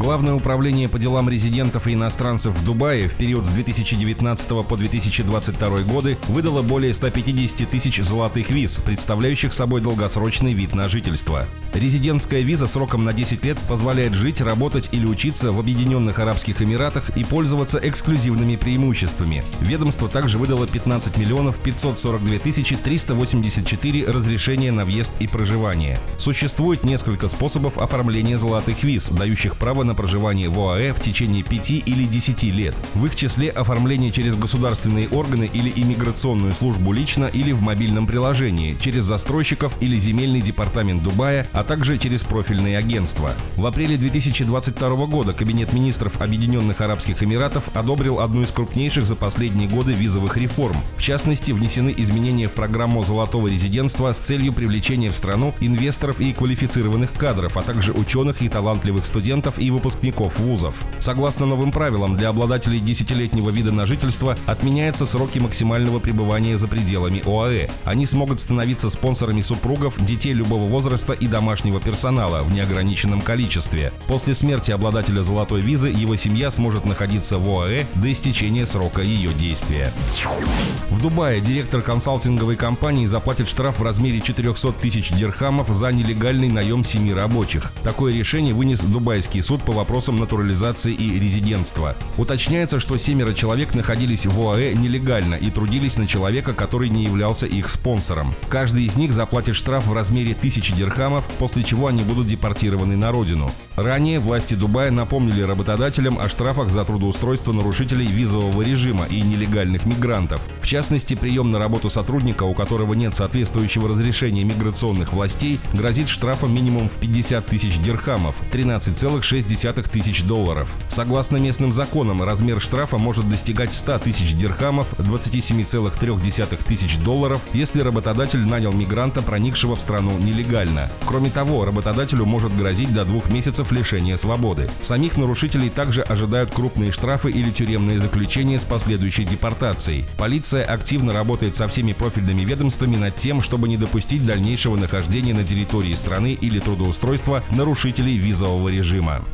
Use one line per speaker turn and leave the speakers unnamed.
Главное управление по делам резидентов и иностранцев в Дубае в период с 2019 по 2022 годы выдало более 150 тысяч золотых виз, представляющих собой долгосрочный вид на жительство. Резидентская виза сроком на 10 лет позволяет жить, работать или учиться в Объединенных Арабских Эмиратах и пользоваться эксклюзивными преимуществами. Ведомство также выдало 15 миллионов 542 тысячи 384 разрешения на въезд и проживание. Существует несколько способов оформления золотых виз, дающих право на проживание в ОАЭ в течение 5 или 10 лет. В их числе оформление через государственные органы или иммиграционную службу лично или в мобильном приложении, через застройщиков или земельный департамент Дубая, а также через профильные агентства. В апреле 2022 года Кабинет министров Объединенных Арабских Эмиратов одобрил одну из крупнейших за последние годы визовых реформ. В частности, внесены изменения в программу золотого резидентства с целью привлечения в страну инвесторов и квалифицированных кадров, а также ученых и талантливых студентов и выпускников вузов. Согласно новым правилам, для обладателей десятилетнего вида на жительство отменяются сроки максимального пребывания за пределами ОАЭ. Они смогут становиться спонсорами супругов, детей любого возраста и домашнего персонала в неограниченном количестве. После смерти обладателя золотой визы его семья сможет находиться в ОАЭ до истечения срока ее действия. В Дубае директор консалтинговой компании заплатит штраф в размере 400 тысяч дирхамов за нелегальный наем семи рабочих. Такое решение вынес Дубайский суд по вопросам натурализации и резидентства. Уточняется, что семеро человек находились в ОАЭ нелегально и трудились на человека, который не являлся их спонсором. Каждый из них заплатит штраф в размере тысячи дирхамов, после чего они будут депортированы на родину. Ранее власти Дубая напомнили работодателям о штрафах за трудоустройство нарушителей визового режима и нелегальных мигрантов. В частности, прием на работу сотрудника, у которого нет соответствующего разрешения миграционных властей, грозит штрафом минимум в 50 тысяч дирхамов, 13,6 тысяч долларов. Согласно местным законам, размер штрафа может достигать 100 тысяч дирхамов, 27,3 тысяч долларов, если работодатель нанял мигранта, проникшего в страну нелегально. Кроме того, работодателю может грозить до двух месяцев лишения свободы. Самих нарушителей также ожидают крупные штрафы или тюремные заключения с последующей депортацией. Полиция активно работает со всеми профильными ведомствами над тем, чтобы не допустить дальнейшего нахождения на территории страны или трудоустройства нарушителей визового режима.